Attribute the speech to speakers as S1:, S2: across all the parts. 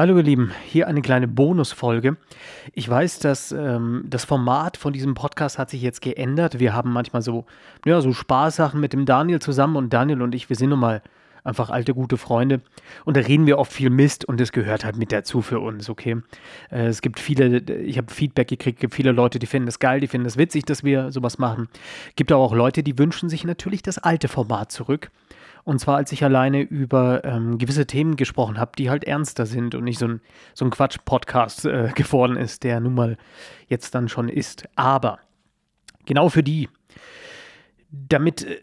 S1: Hallo ihr Lieben, hier eine kleine Bonusfolge. Ich weiß, dass ähm, das Format von diesem Podcast hat sich jetzt geändert. Wir haben manchmal so, ja, so Spaßsachen mit dem Daniel zusammen und Daniel und ich, wir sind nun mal einfach alte gute Freunde und da reden wir oft viel Mist und das gehört halt mit dazu für uns, okay? Äh, es gibt viele, ich habe Feedback gekriegt, gibt viele Leute, die finden es geil, die finden es witzig, dass wir sowas machen. Gibt aber auch Leute, die wünschen sich natürlich das alte Format zurück. Und zwar, als ich alleine über ähm, gewisse Themen gesprochen habe, die halt ernster sind und nicht so ein, so ein Quatsch-Podcast äh, geworden ist, der nun mal jetzt dann schon ist. Aber genau für die, damit, äh,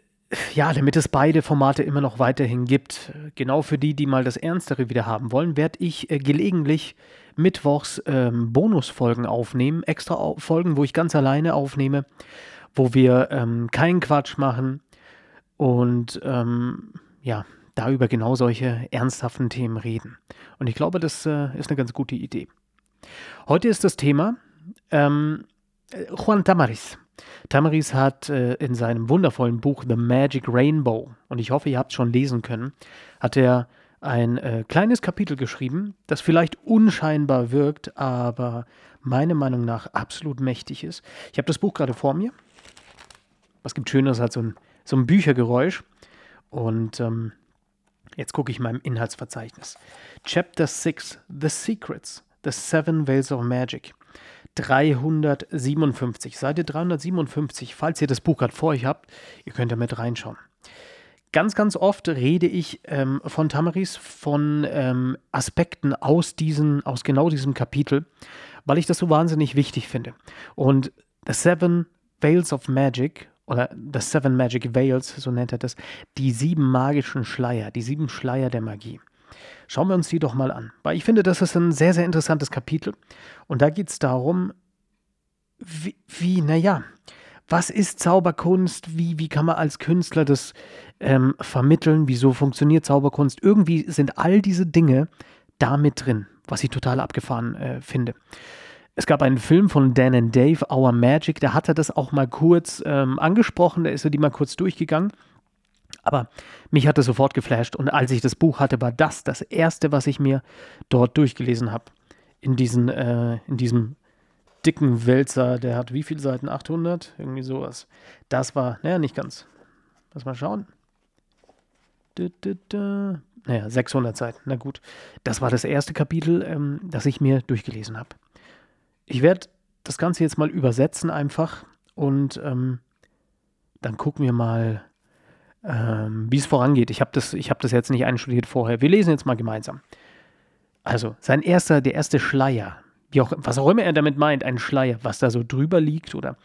S1: ja, damit es beide Formate immer noch weiterhin gibt, genau für die, die mal das Ernstere wieder haben wollen, werde ich äh, gelegentlich mittwochs ähm, Bonusfolgen aufnehmen, extra Folgen, wo ich ganz alleine aufnehme, wo wir ähm, keinen Quatsch machen, und ähm, ja, da über genau solche ernsthaften Themen reden. Und ich glaube, das äh, ist eine ganz gute Idee. Heute ist das Thema ähm, Juan Tamaris. Tamaris hat äh, in seinem wundervollen Buch The Magic Rainbow, und ich hoffe, ihr habt es schon lesen können, hat er ein äh, kleines Kapitel geschrieben, das vielleicht unscheinbar wirkt, aber meiner Meinung nach absolut mächtig ist. Ich habe das Buch gerade vor mir. Was gibt Schöneres als so ein so ein Büchergeräusch. Und ähm, jetzt gucke ich mal im Inhaltsverzeichnis. Chapter 6, The Secrets, The Seven Veils of Magic. 357, Seite 357, falls ihr das Buch gerade vor euch habt, ihr könnt ja mit reinschauen. Ganz, ganz oft rede ich ähm, von Tamaris, von ähm, Aspekten aus, diesen, aus genau diesem Kapitel, weil ich das so wahnsinnig wichtig finde. Und The Seven Veils of Magic oder The Seven Magic Veils, so nennt er das, die sieben magischen Schleier, die sieben Schleier der Magie. Schauen wir uns die doch mal an, weil ich finde, das ist ein sehr, sehr interessantes Kapitel. Und da geht es darum, wie, wie, naja, was ist Zauberkunst? Wie, wie kann man als Künstler das ähm, vermitteln? Wieso funktioniert Zauberkunst? Irgendwie sind all diese Dinge da mit drin, was ich total abgefahren äh, finde. Es gab einen Film von Dan and Dave, Our Magic, da hat er das auch mal kurz ähm, angesprochen, da ist er die mal kurz durchgegangen. Aber mich hat das sofort geflasht und als ich das Buch hatte, war das das erste, was ich mir dort durchgelesen habe. In, diesen, äh, in diesem dicken Wälzer, der hat wie viele Seiten? 800? Irgendwie sowas. Das war, naja, nicht ganz. Lass mal schauen. Du, du, du. Naja, 600 Seiten. Na gut. Das war das erste Kapitel, ähm, das ich mir durchgelesen habe. Ich werde das Ganze jetzt mal übersetzen einfach und ähm, dann gucken wir mal, ähm, wie es vorangeht. Ich habe das, hab das jetzt nicht einstudiert vorher. Wir lesen jetzt mal gemeinsam. Also, sein erster, der erste Schleier, wie auch, was auch immer er damit meint, ein Schleier, was da so drüber liegt oder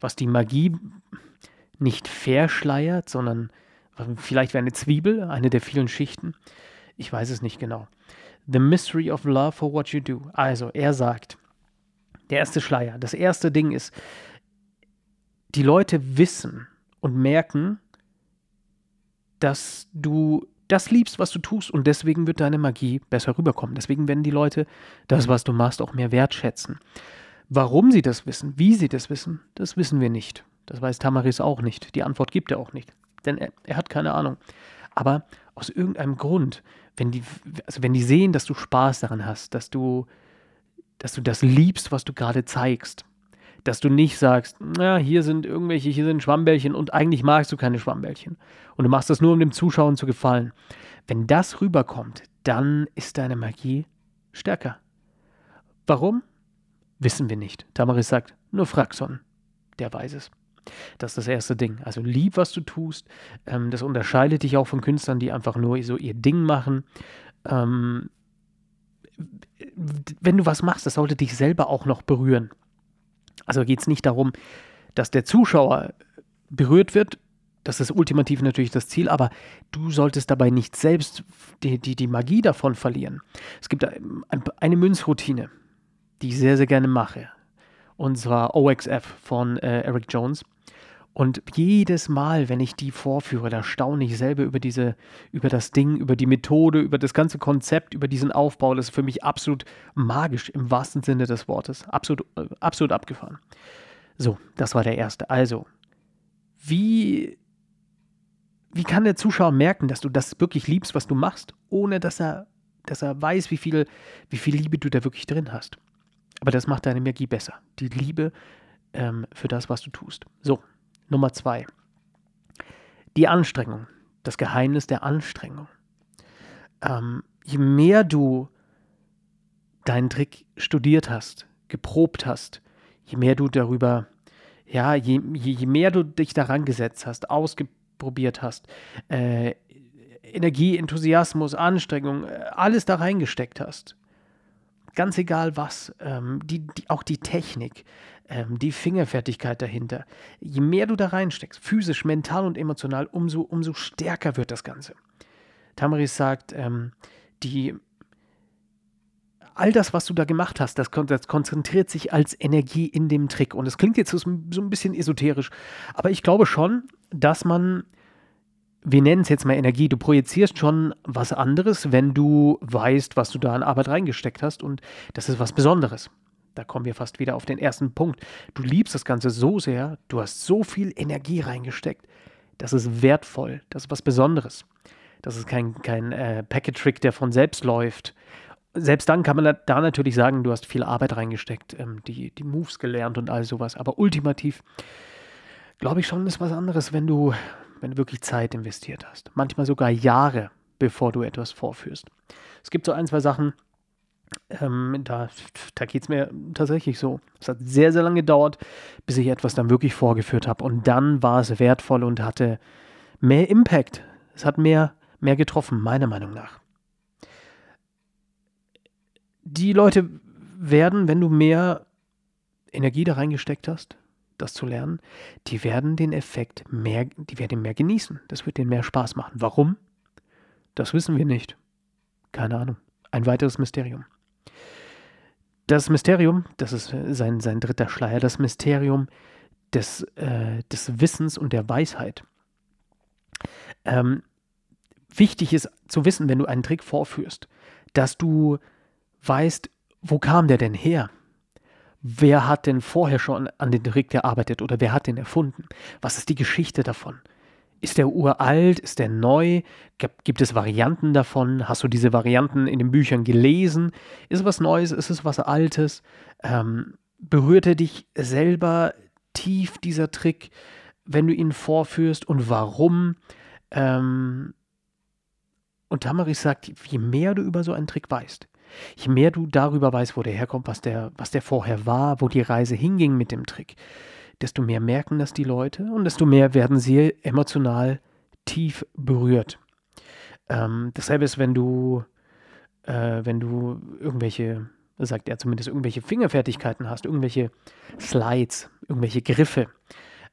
S1: was die Magie nicht verschleiert, sondern vielleicht wie eine Zwiebel, eine der vielen Schichten. Ich weiß es nicht genau. The mystery of love for what you do. Also, er sagt, der erste Schleier. Das erste Ding ist, die Leute wissen und merken, dass du das liebst, was du tust und deswegen wird deine Magie besser rüberkommen. Deswegen werden die Leute das, was du machst, auch mehr wertschätzen. Warum sie das wissen, wie sie das wissen, das wissen wir nicht. Das weiß Tamaris auch nicht. Die Antwort gibt er auch nicht. Denn er, er hat keine Ahnung. Aber aus irgendeinem Grund, wenn die, also wenn die sehen, dass du Spaß daran hast, dass du dass du das liebst, was du gerade zeigst. Dass du nicht sagst, na, hier sind irgendwelche, hier sind Schwammbällchen und eigentlich magst du keine Schwammbällchen. Und du machst das nur, um dem Zuschauer zu gefallen. Wenn das rüberkommt, dann ist deine Magie stärker. Warum? Wissen wir nicht. Tamaris sagt, nur Fraxon, der weiß es. Das ist das erste Ding. Also lieb, was du tust. Ähm, das unterscheidet dich auch von Künstlern, die einfach nur so ihr Ding machen. Wenn du was machst, das sollte dich selber auch noch berühren. Also geht es nicht darum, dass der Zuschauer berührt wird, das ist ultimativ natürlich das Ziel, aber du solltest dabei nicht selbst die, die, die Magie davon verlieren. Es gibt eine Münzroutine, die ich sehr, sehr gerne mache. Und zwar OXF von äh, Eric Jones. Und jedes Mal, wenn ich die vorführe, da staune ich selber über diese, über das Ding, über die Methode, über das ganze Konzept, über diesen Aufbau. Das ist für mich absolut magisch im wahrsten Sinne des Wortes. Absolut, äh, absolut abgefahren. So, das war der erste. Also, wie, wie kann der Zuschauer merken, dass du das wirklich liebst, was du machst, ohne dass er dass er weiß, wie viel, wie viel Liebe du da wirklich drin hast. Aber das macht deine Energie besser. Die Liebe ähm, für das, was du tust. So, Nummer zwei. Die Anstrengung. Das Geheimnis der Anstrengung. Ähm, je mehr du deinen Trick studiert hast, geprobt hast, je mehr du darüber, ja, je, je, je mehr du dich daran gesetzt hast, ausprobiert hast, äh, Energie, Enthusiasmus, Anstrengung, äh, alles da reingesteckt hast, ganz egal was, ähm, die, die, auch die Technik, ähm, die Fingerfertigkeit dahinter, je mehr du da reinsteckst, physisch, mental und emotional, umso, umso stärker wird das Ganze. Tamaris sagt, ähm, die all das, was du da gemacht hast, das, das, konzentriert sich als Energie in dem Trick. Und es klingt jetzt so, so ein bisschen esoterisch, aber ich glaube schon, dass man, wir nennen es jetzt mal Energie, du projizierst schon was anderes, wenn du weißt, was du da an Arbeit reingesteckt hast. Und das ist was Besonderes. Da kommen wir fast wieder auf den ersten Punkt. Du liebst das Ganze so sehr, du hast so viel Energie reingesteckt. Das ist wertvoll, das ist was Besonderes. Das ist kein, kein äh, Packet-Trick, der von selbst läuft selbst dann kann man da natürlich sagen, du hast viel Arbeit reingesteckt, ähm, die, die Moves gelernt und all sowas. Aber ultimativ glaube ich schon, ist was anderes, wenn du, wenn du wirklich Zeit investiert hast. Manchmal sogar Jahre, bevor du etwas vorführst. Es gibt so ein, zwei Sachen, ähm, da, da geht es mir tatsächlich so. Es hat sehr, sehr lange gedauert, bis ich etwas dann wirklich vorgeführt habe. Und dann war es wertvoll und hatte mehr Impact. Es hat mehr, mehr getroffen, meiner Meinung nach die Leute werden, wenn du mehr Energie da reingesteckt hast, das zu lernen, die werden den Effekt mehr, die werden mehr genießen. Das wird denen mehr Spaß machen. Warum? Das wissen wir nicht. Keine Ahnung. Ein weiteres Mysterium. Das Mysterium, das ist sein, sein dritter Schleier, das Mysterium des, äh, des Wissens und der Weisheit. Ähm, wichtig ist zu wissen, wenn du einen Trick vorführst, dass du weißt, wo kam der denn her? Wer hat denn vorher schon an den Trick gearbeitet oder wer hat den erfunden? Was ist die Geschichte davon? Ist der uralt? Ist der neu? Gibt es Varianten davon? Hast du diese Varianten in den Büchern gelesen? Ist es was Neues? Ist es was Altes? Ähm, berührt er dich selber tief, dieser Trick, wenn du ihn vorführst? Und warum? Ähm, und Tamaris sagt, je mehr du über so einen Trick weißt, Je mehr du darüber weißt, wo der herkommt, was der, was der vorher war, wo die Reise hinging mit dem Trick, desto mehr merken das die Leute und desto mehr werden sie emotional tief berührt. Ähm, dasselbe ist, wenn du, äh, wenn du irgendwelche, sagt er zumindest, irgendwelche Fingerfertigkeiten hast, irgendwelche Slides, irgendwelche Griffe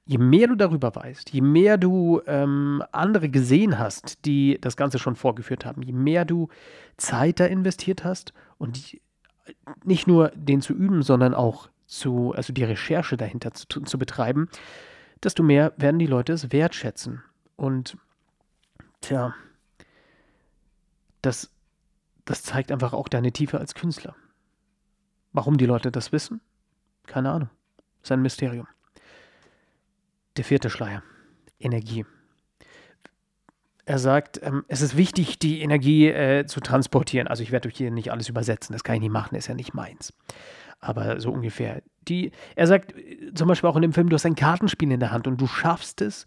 S1: je mehr du darüber weißt, je mehr du ähm, andere gesehen hast, die das Ganze schon vorgeführt haben, je mehr du Zeit da investiert hast und die, nicht nur den zu üben, sondern auch zu, also die Recherche dahinter zu, zu betreiben, desto mehr werden die Leute es wertschätzen. Und tja, das, das zeigt einfach auch deine Tiefe als Künstler. Warum die Leute das wissen? Keine Ahnung. ist ein Mysterium. Der vierte Schleier. Energie. Er sagt, ähm, es ist wichtig, die Energie äh, zu transportieren. Also ich werde euch hier nicht alles übersetzen, das kann ich nicht machen, ist ja nicht meins. Aber so ungefähr. Die, er sagt äh, zum Beispiel auch in dem Film, du hast ein Kartenspiel in der Hand und du schaffst es,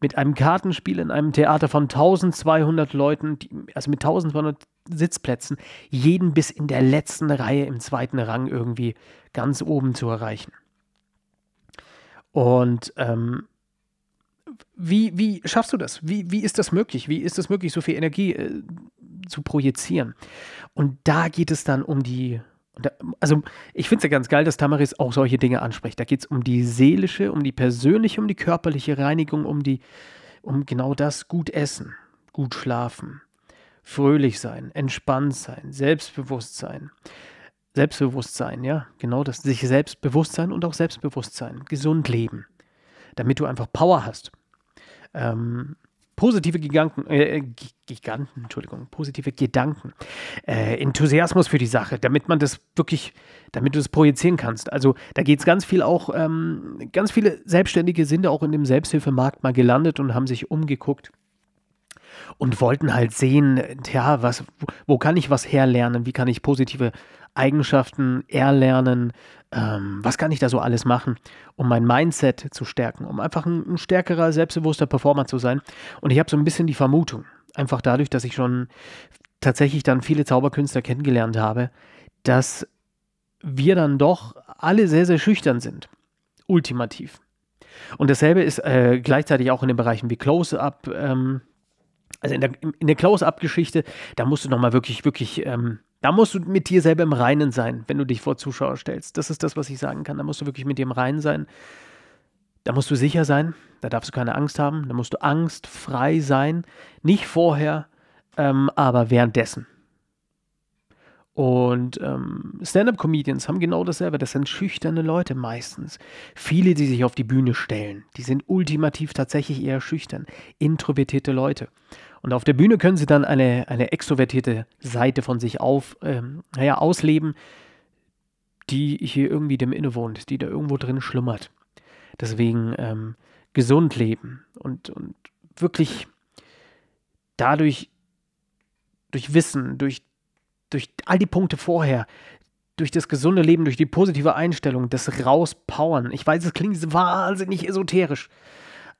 S1: mit einem Kartenspiel in einem Theater von 1200 Leuten, die, also mit 1200 Sitzplätzen, jeden bis in der letzten Reihe im zweiten Rang irgendwie ganz oben zu erreichen. Und ähm, wie, wie schaffst du das? Wie, wie ist das möglich? Wie ist es möglich, so viel Energie äh, zu projizieren? Und da geht es dann um die, also ich finde es ja ganz geil, dass Tamaris auch solche Dinge anspricht. Da geht es um die seelische, um die persönliche, um die körperliche Reinigung, um die, um genau das gut essen, gut schlafen, fröhlich sein, entspannt sein, Selbstbewusstsein. Selbstbewusstsein, ja, genau das, sich Selbstbewusstsein und auch Selbstbewusstsein, gesund leben, damit du einfach Power hast. Ähm, positive Giganten, äh, Giganten, Entschuldigung, positive Gedanken, äh, Enthusiasmus für die Sache, damit man das wirklich, damit du das projizieren kannst. Also da geht es ganz viel auch, ähm, ganz viele Selbstständige sind auch in dem Selbsthilfemarkt mal gelandet und haben sich umgeguckt und wollten halt sehen, ja, was, wo kann ich was herlernen, wie kann ich positive Eigenschaften erlernen, ähm, was kann ich da so alles machen, um mein Mindset zu stärken, um einfach ein, ein stärkerer, selbstbewusster Performer zu sein. Und ich habe so ein bisschen die Vermutung, einfach dadurch, dass ich schon tatsächlich dann viele Zauberkünstler kennengelernt habe, dass wir dann doch alle sehr, sehr schüchtern sind. Ultimativ. Und dasselbe ist äh, gleichzeitig auch in den Bereichen wie Close-Up, ähm, also in der, in der Close-Up-Geschichte, da musst du nochmal wirklich, wirklich, ähm, da musst du mit dir selber im Reinen sein, wenn du dich vor Zuschauer stellst. Das ist das, was ich sagen kann. Da musst du wirklich mit dir im Reinen sein. Da musst du sicher sein, da darfst du keine Angst haben, da musst du angstfrei sein. Nicht vorher, ähm, aber währenddessen. Und ähm, Stand-up-Comedians haben genau dasselbe. Das sind schüchterne Leute meistens. Viele, die sich auf die Bühne stellen, die sind ultimativ tatsächlich eher schüchtern, introvertierte Leute. Und auf der Bühne können sie dann eine, eine extrovertierte Seite von sich auf, ähm, naja, ausleben, die hier irgendwie dem innewohnt, die da irgendwo drin schlummert. Deswegen ähm, gesund leben und, und wirklich dadurch, durch Wissen, durch durch all die Punkte vorher, durch das gesunde Leben, durch die positive Einstellung, das Rauspowern. Ich weiß, es klingt wahnsinnig esoterisch,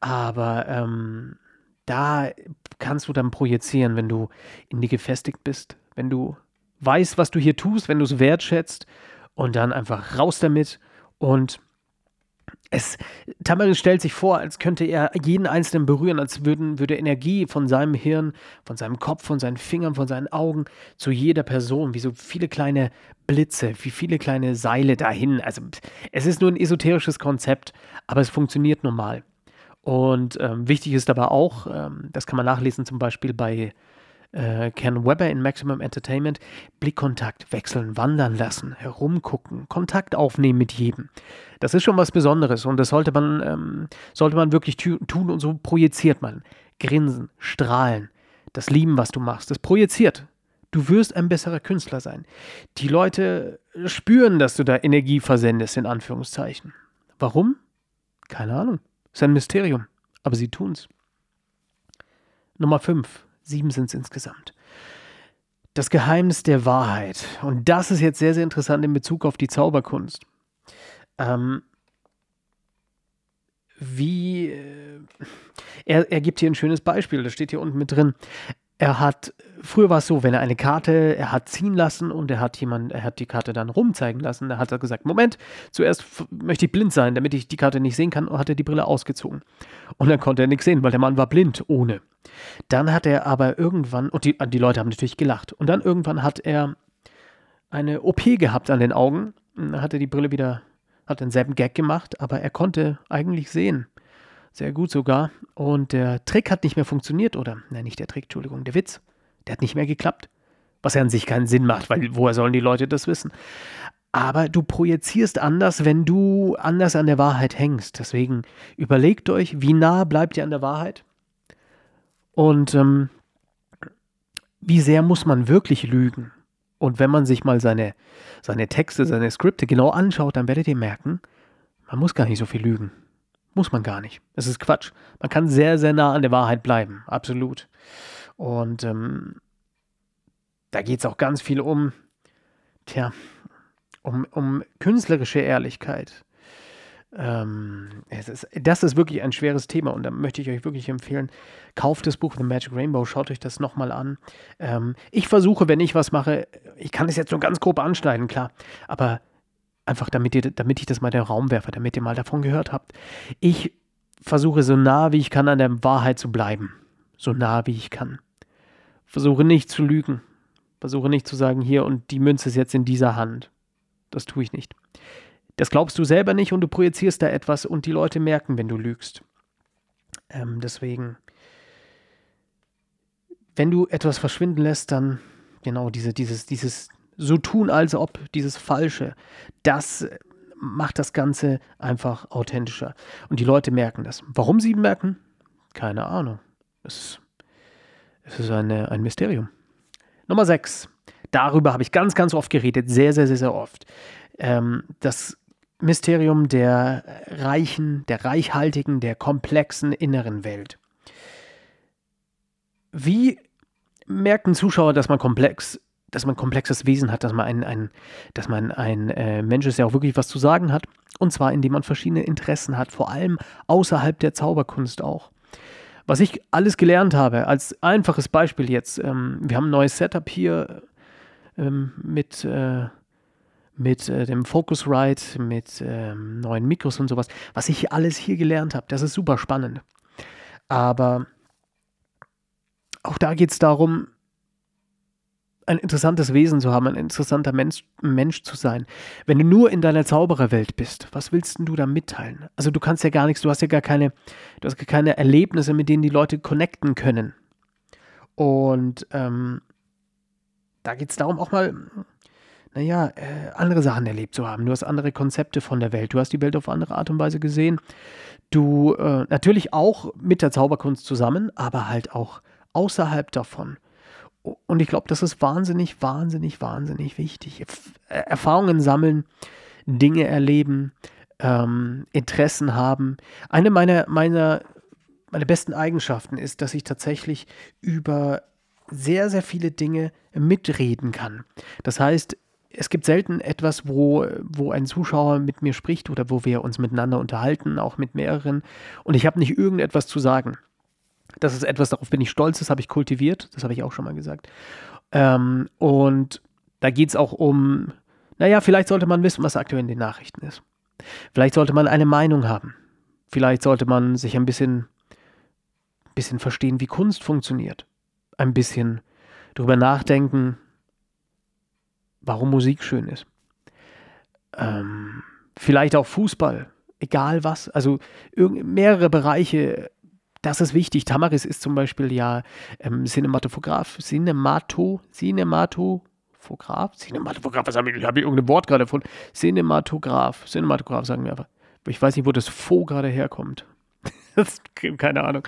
S1: aber ähm, da kannst du dann projizieren, wenn du in dir gefestigt bist, wenn du weißt, was du hier tust, wenn du es wertschätzt und dann einfach raus damit und es, Tamarin stellt sich vor, als könnte er jeden Einzelnen berühren, als würden, würde Energie von seinem Hirn, von seinem Kopf, von seinen Fingern, von seinen Augen zu jeder Person, wie so viele kleine Blitze, wie viele kleine Seile dahin. Also es ist nur ein esoterisches Konzept, aber es funktioniert normal. Und ähm, wichtig ist aber auch, ähm, das kann man nachlesen zum Beispiel bei äh, Ken Webber in Maximum Entertainment, Blickkontakt wechseln, wandern lassen, herumgucken, Kontakt aufnehmen mit jedem. Das ist schon was Besonderes und das sollte man, ähm, sollte man wirklich tun und so projiziert man. Grinsen, strahlen, das Lieben, was du machst, das projiziert. Du wirst ein besserer Künstler sein. Die Leute spüren, dass du da Energie versendest, in Anführungszeichen. Warum? Keine Ahnung. Ist ein Mysterium. Aber sie tun's. Nummer 5. Sieben sind es insgesamt. Das Geheimnis der Wahrheit. Und das ist jetzt sehr, sehr interessant in Bezug auf die Zauberkunst. Ähm, wie. Äh, er, er gibt hier ein schönes Beispiel, das steht hier unten mit drin. Er hat, früher war es so, wenn er eine Karte, er hat ziehen lassen und er hat jemand, er hat die Karte dann rumzeigen lassen. Da hat er gesagt, Moment, zuerst möchte ich blind sein, damit ich die Karte nicht sehen kann, und hat er die Brille ausgezogen. Und dann konnte er nichts sehen, weil der Mann war blind, ohne. Dann hat er aber irgendwann, und die, die Leute haben natürlich gelacht, und dann irgendwann hat er eine OP gehabt an den Augen. Dann hat er die Brille wieder, hat denselben Gag gemacht, aber er konnte eigentlich sehen. Sehr gut sogar. Und der Trick hat nicht mehr funktioniert, oder? Nein, nicht der Trick, Entschuldigung, der Witz. Der hat nicht mehr geklappt. Was ja an sich keinen Sinn macht, weil woher sollen die Leute das wissen? Aber du projizierst anders, wenn du anders an der Wahrheit hängst. Deswegen überlegt euch, wie nah bleibt ihr an der Wahrheit? Und ähm, wie sehr muss man wirklich lügen? Und wenn man sich mal seine, seine Texte, seine Skripte genau anschaut, dann werdet ihr merken, man muss gar nicht so viel lügen. Muss man gar nicht. Es ist Quatsch. Man kann sehr, sehr nah an der Wahrheit bleiben. Absolut. Und ähm, da geht es auch ganz viel um, tja, um, um künstlerische Ehrlichkeit. Ähm, ist, das ist wirklich ein schweres Thema und da möchte ich euch wirklich empfehlen, kauft das Buch The Magic Rainbow, schaut euch das nochmal an. Ähm, ich versuche, wenn ich was mache, ich kann es jetzt nur ganz grob anschneiden, klar, aber Einfach damit, ihr, damit ich das mal in den Raum werfe, damit ihr mal davon gehört habt. Ich versuche so nah wie ich kann an der Wahrheit zu bleiben. So nah wie ich kann. Versuche nicht zu lügen. Versuche nicht zu sagen, hier und die Münze ist jetzt in dieser Hand. Das tue ich nicht. Das glaubst du selber nicht und du projizierst da etwas und die Leute merken, wenn du lügst. Ähm, deswegen, wenn du etwas verschwinden lässt, dann genau diese, dieses, dieses, so tun, als ob dieses Falsche, das macht das Ganze einfach authentischer. Und die Leute merken das. Warum sie merken? Keine Ahnung. Es ist, es ist eine, ein Mysterium. Nummer 6. Darüber habe ich ganz, ganz oft geredet. Sehr, sehr, sehr, sehr oft. Ähm, das Mysterium der reichen, der reichhaltigen, der komplexen inneren Welt. wie merkt ein Zuschauer, dass man komplex, dass man ein komplexes Wesen hat, dass man ein, ein, dass man ein äh, Mensch ist, der auch wirklich was zu sagen hat. Und zwar, indem man verschiedene Interessen hat, vor allem außerhalb der Zauberkunst auch. Was ich alles gelernt habe, als einfaches Beispiel jetzt, ähm, wir haben ein neues Setup hier ähm, mit, äh, mit äh, dem Focusrite, mit ähm, neuen Mikros und sowas. Was ich alles hier gelernt habe, das ist super spannend. Aber auch da geht es darum, ein interessantes Wesen zu haben, ein interessanter Mensch, Mensch, zu sein. Wenn du nur in deiner Zaubererwelt bist, was willst du da mitteilen? Also du kannst ja gar nichts, du hast ja gar keine, du hast gar keine Erlebnisse, mit denen die Leute connecten können. Und ähm, da geht es darum, auch mal, naja, äh, andere Sachen erlebt zu haben. Du hast andere Konzepte von der Welt. Du hast die Welt auf andere Art und Weise gesehen. Du äh, natürlich auch mit der Zauberkunst zusammen, aber halt auch außerhalb davon. Und ich glaube, das ist wahnsinnig, wahnsinnig, wahnsinnig wichtig. Erfahrungen sammeln, Dinge erleben, ähm, Interessen haben. Eine meiner, meiner, meiner besten Eigenschaften ist, dass ich tatsächlich über sehr, sehr viele Dinge mitreden kann. Das heißt, es gibt selten etwas, wo, wo ein Zuschauer mit mir spricht oder wo wir uns miteinander unterhalten, auch mit mehreren, und ich habe nicht irgendetwas zu sagen. Das ist etwas, darauf bin ich stolz, das habe ich kultiviert, das habe ich auch schon mal gesagt. Ähm, und da geht es auch um, naja, vielleicht sollte man wissen, was aktuell in den Nachrichten ist. Vielleicht sollte man eine Meinung haben. Vielleicht sollte man sich ein bisschen, bisschen verstehen, wie Kunst funktioniert. Ein bisschen darüber nachdenken, warum Musik schön ist. Ähm, vielleicht auch Fußball, egal was. Also mehrere Bereiche das ist wichtig. Tamaris ist zum Beispiel ja ähm, Cinematograph, Cinemato, Cinematograph, Cinematograph, was habe ich, habe irgendein Wort gerade von? Cinematograph, Cinematograph sagen wir einfach. Ich weiß nicht, wo das Fo gerade herkommt. keine Ahnung.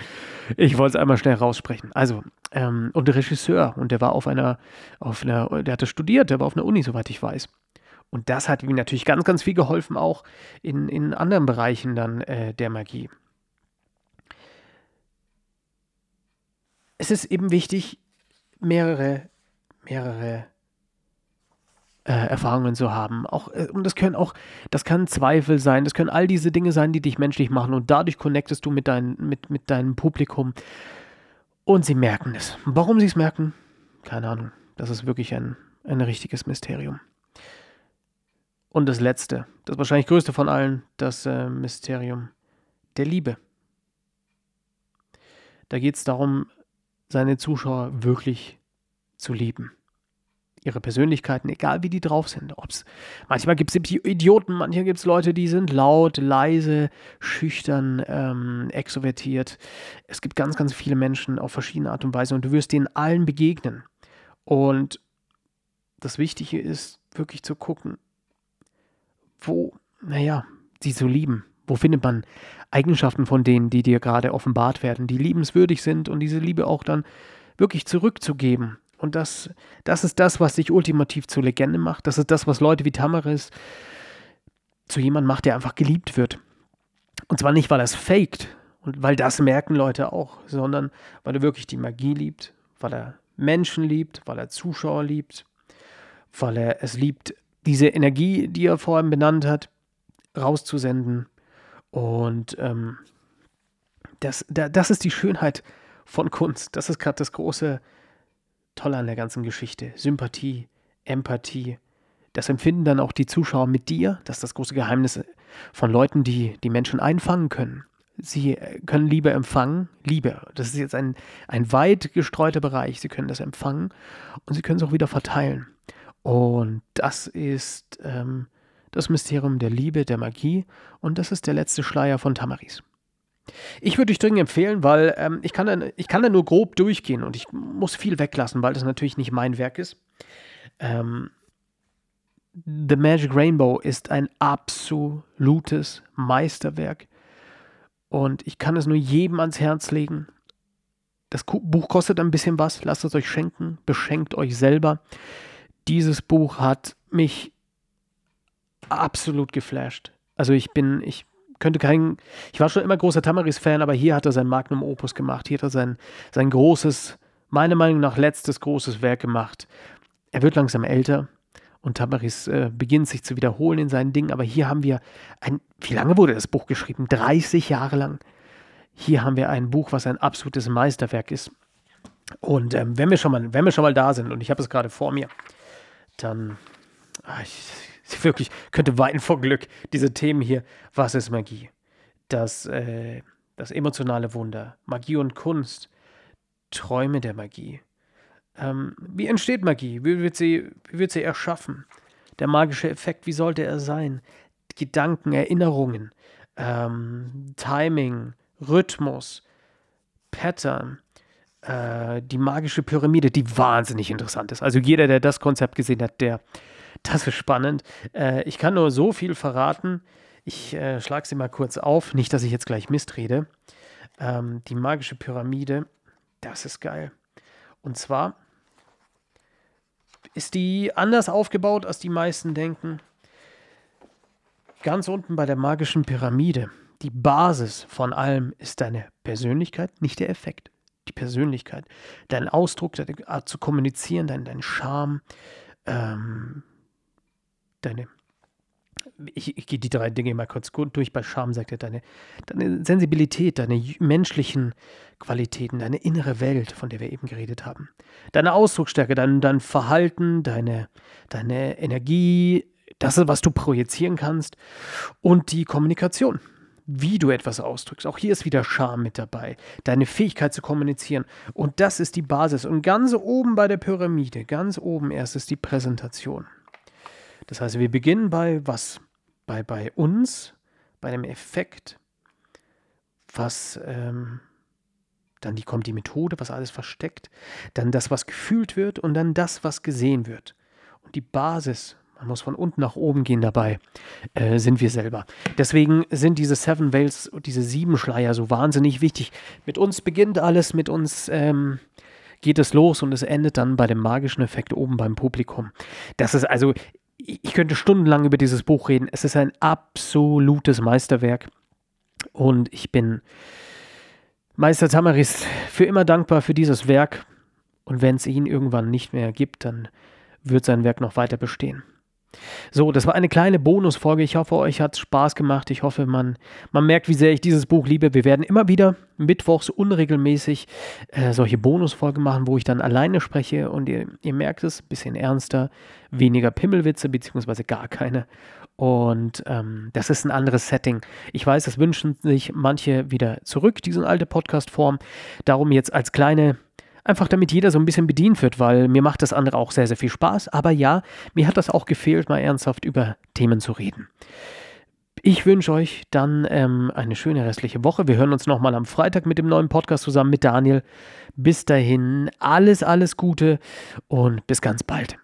S1: Ich wollte es einmal schnell raussprechen. Also, ähm, und der Regisseur, und der war auf einer, auf einer, der hatte studiert, der war auf einer Uni, soweit ich weiß. Und das hat ihm natürlich ganz, ganz viel geholfen, auch in, in anderen Bereichen dann äh, der Magie. Es ist eben wichtig, mehrere, mehrere äh, Erfahrungen zu haben. Auch, äh, und das können auch, das kann Zweifel sein, das können all diese Dinge sein, die dich menschlich machen und dadurch connectest du mit, dein, mit, mit deinem Publikum und sie merken es. Warum sie es merken, keine Ahnung. Das ist wirklich ein, ein richtiges Mysterium. Und das letzte, das wahrscheinlich größte von allen, das äh, Mysterium der Liebe. Da geht es darum, seine Zuschauer wirklich zu lieben. Ihre Persönlichkeiten, egal wie die drauf sind. Ob's, manchmal gibt es Idioten, manchmal gibt es Leute, die sind laut, leise, schüchtern, ähm, extrovertiert. Es gibt ganz, ganz viele Menschen auf verschiedene Art und Weise und du wirst denen allen begegnen. Und das Wichtige ist wirklich zu gucken, wo, naja, sie zu lieben. Wo findet man Eigenschaften von denen, die dir gerade offenbart werden, die liebenswürdig sind und diese Liebe auch dann wirklich zurückzugeben? Und das, das ist das, was dich ultimativ zur Legende macht. Das ist das, was Leute wie Tamaris zu jemandem macht, der einfach geliebt wird. Und zwar nicht, weil er es faked und weil das merken Leute auch, sondern weil er wirklich die Magie liebt, weil er Menschen liebt, weil er Zuschauer liebt, weil er es liebt, diese Energie, die er vorhin benannt hat, rauszusenden und ähm, das, da, das ist die Schönheit von Kunst. Das ist gerade das große Tolle an der ganzen Geschichte. Sympathie, Empathie. Das empfinden dann auch die Zuschauer mit dir. Das ist das große Geheimnis von Leuten, die die Menschen einfangen können. Sie äh, können Liebe empfangen. Liebe, das ist jetzt ein, ein weit gestreuter Bereich. Sie können das empfangen und sie können es auch wieder verteilen. Und das ist ähm, das Mysterium der Liebe, der Magie und das ist der letzte Schleier von Tamaris. Ich würde euch dringend empfehlen, weil ähm, ich, kann da, ich kann da nur grob durchgehen und ich muss viel weglassen, weil das natürlich nicht mein Werk ist. Ähm, The Magic Rainbow ist ein absolutes Meisterwerk und ich kann es nur jedem ans Herz legen. Das Buch kostet ein bisschen was, lasst es euch schenken, beschenkt euch selber. Dieses Buch hat mich absolut geflasht. Also ich bin, ich könnte kein, ich war schon immer großer Tamaris-Fan, aber hier hat er sein Magnum Opus gemacht. Hier hat er sein, sein großes meiner Meinung nach letztes großes Werk gemacht. Er wird langsam älter und Tamaris äh, beginnt sich zu wiederholen in seinen Dingen, aber hier haben wir ein, wie lange wurde das Buch geschrieben? 30 Jahre lang. Hier haben wir ein Buch, was ein absolutes Meisterwerk ist. Und ähm, wenn, wir schon mal, wenn wir schon mal da sind, und ich habe es gerade vor mir, dann, ach, ich, ich, wirklich könnte weinen vor Glück, diese Themen hier. Was ist Magie? Das, äh, das emotionale Wunder, Magie und Kunst, Träume der Magie. Ähm, wie entsteht Magie? Wie wird, sie, wie wird sie erschaffen? Der magische Effekt, wie sollte er sein? Gedanken, Erinnerungen, ähm, Timing, Rhythmus, Pattern, äh, die magische Pyramide, die wahnsinnig interessant ist. Also jeder, der das Konzept gesehen hat, der, das ist spannend. Äh, ich kann nur so viel verraten. Ich äh, schlage sie mal kurz auf, nicht, dass ich jetzt gleich Mist rede. Ähm, die magische Pyramide, das ist geil. Und zwar ist die anders aufgebaut, als die meisten denken. Ganz unten bei der magischen Pyramide die Basis von allem ist deine Persönlichkeit, nicht der Effekt. Die Persönlichkeit, dein Ausdruck, deine Art zu kommunizieren, dein, dein Charme, ähm, deine. Ich, ich gehe die drei Dinge mal kurz durch. Bei Charme sagt er deine, deine Sensibilität, deine menschlichen Qualitäten, deine innere Welt, von der wir eben geredet haben. Deine Ausdrucksstärke, dein, dein Verhalten, deine, deine Energie, das, was du projizieren kannst und die Kommunikation wie du etwas ausdrückst. Auch hier ist wieder Charme mit dabei. Deine Fähigkeit zu kommunizieren. Und das ist die Basis. Und ganz oben bei der Pyramide, ganz oben erst ist die Präsentation. Das heißt, wir beginnen bei was? Bei, bei uns, bei einem Effekt, was ähm, dann die, kommt die Methode, was alles versteckt, dann das, was gefühlt wird und dann das, was gesehen wird. Und die Basis man muss von unten nach oben gehen dabei, äh, sind wir selber. Deswegen sind diese Seven Veils, diese sieben Schleier so wahnsinnig wichtig. Mit uns beginnt alles, mit uns ähm, geht es los und es endet dann bei dem magischen Effekt oben beim Publikum. Das ist also, ich könnte stundenlang über dieses Buch reden. Es ist ein absolutes Meisterwerk und ich bin Meister Tamaris für immer dankbar für dieses Werk. Und wenn es ihn irgendwann nicht mehr gibt, dann wird sein Werk noch weiter bestehen. So, das war eine kleine Bonusfolge. Ich hoffe, euch hat es Spaß gemacht. Ich hoffe, man, man merkt, wie sehr ich dieses Buch liebe. Wir werden immer wieder mittwochs unregelmäßig äh, solche Bonusfolgen machen, wo ich dann alleine spreche und ihr, ihr merkt es, bisschen ernster, weniger Pimmelwitze, beziehungsweise gar keine. Und ähm, das ist ein anderes Setting. Ich weiß, das wünschen sich manche wieder zurück, diese alte Podcast-Form. Darum jetzt als kleine Einfach damit jeder so ein bisschen bedient wird, weil mir macht das andere auch sehr, sehr viel Spaß. Aber ja, mir hat das auch gefehlt, mal ernsthaft über Themen zu reden. Ich wünsche euch dann ähm, eine schöne restliche Woche. Wir hören uns nochmal am Freitag mit dem neuen Podcast zusammen mit Daniel. Bis dahin, alles, alles Gute und bis ganz bald.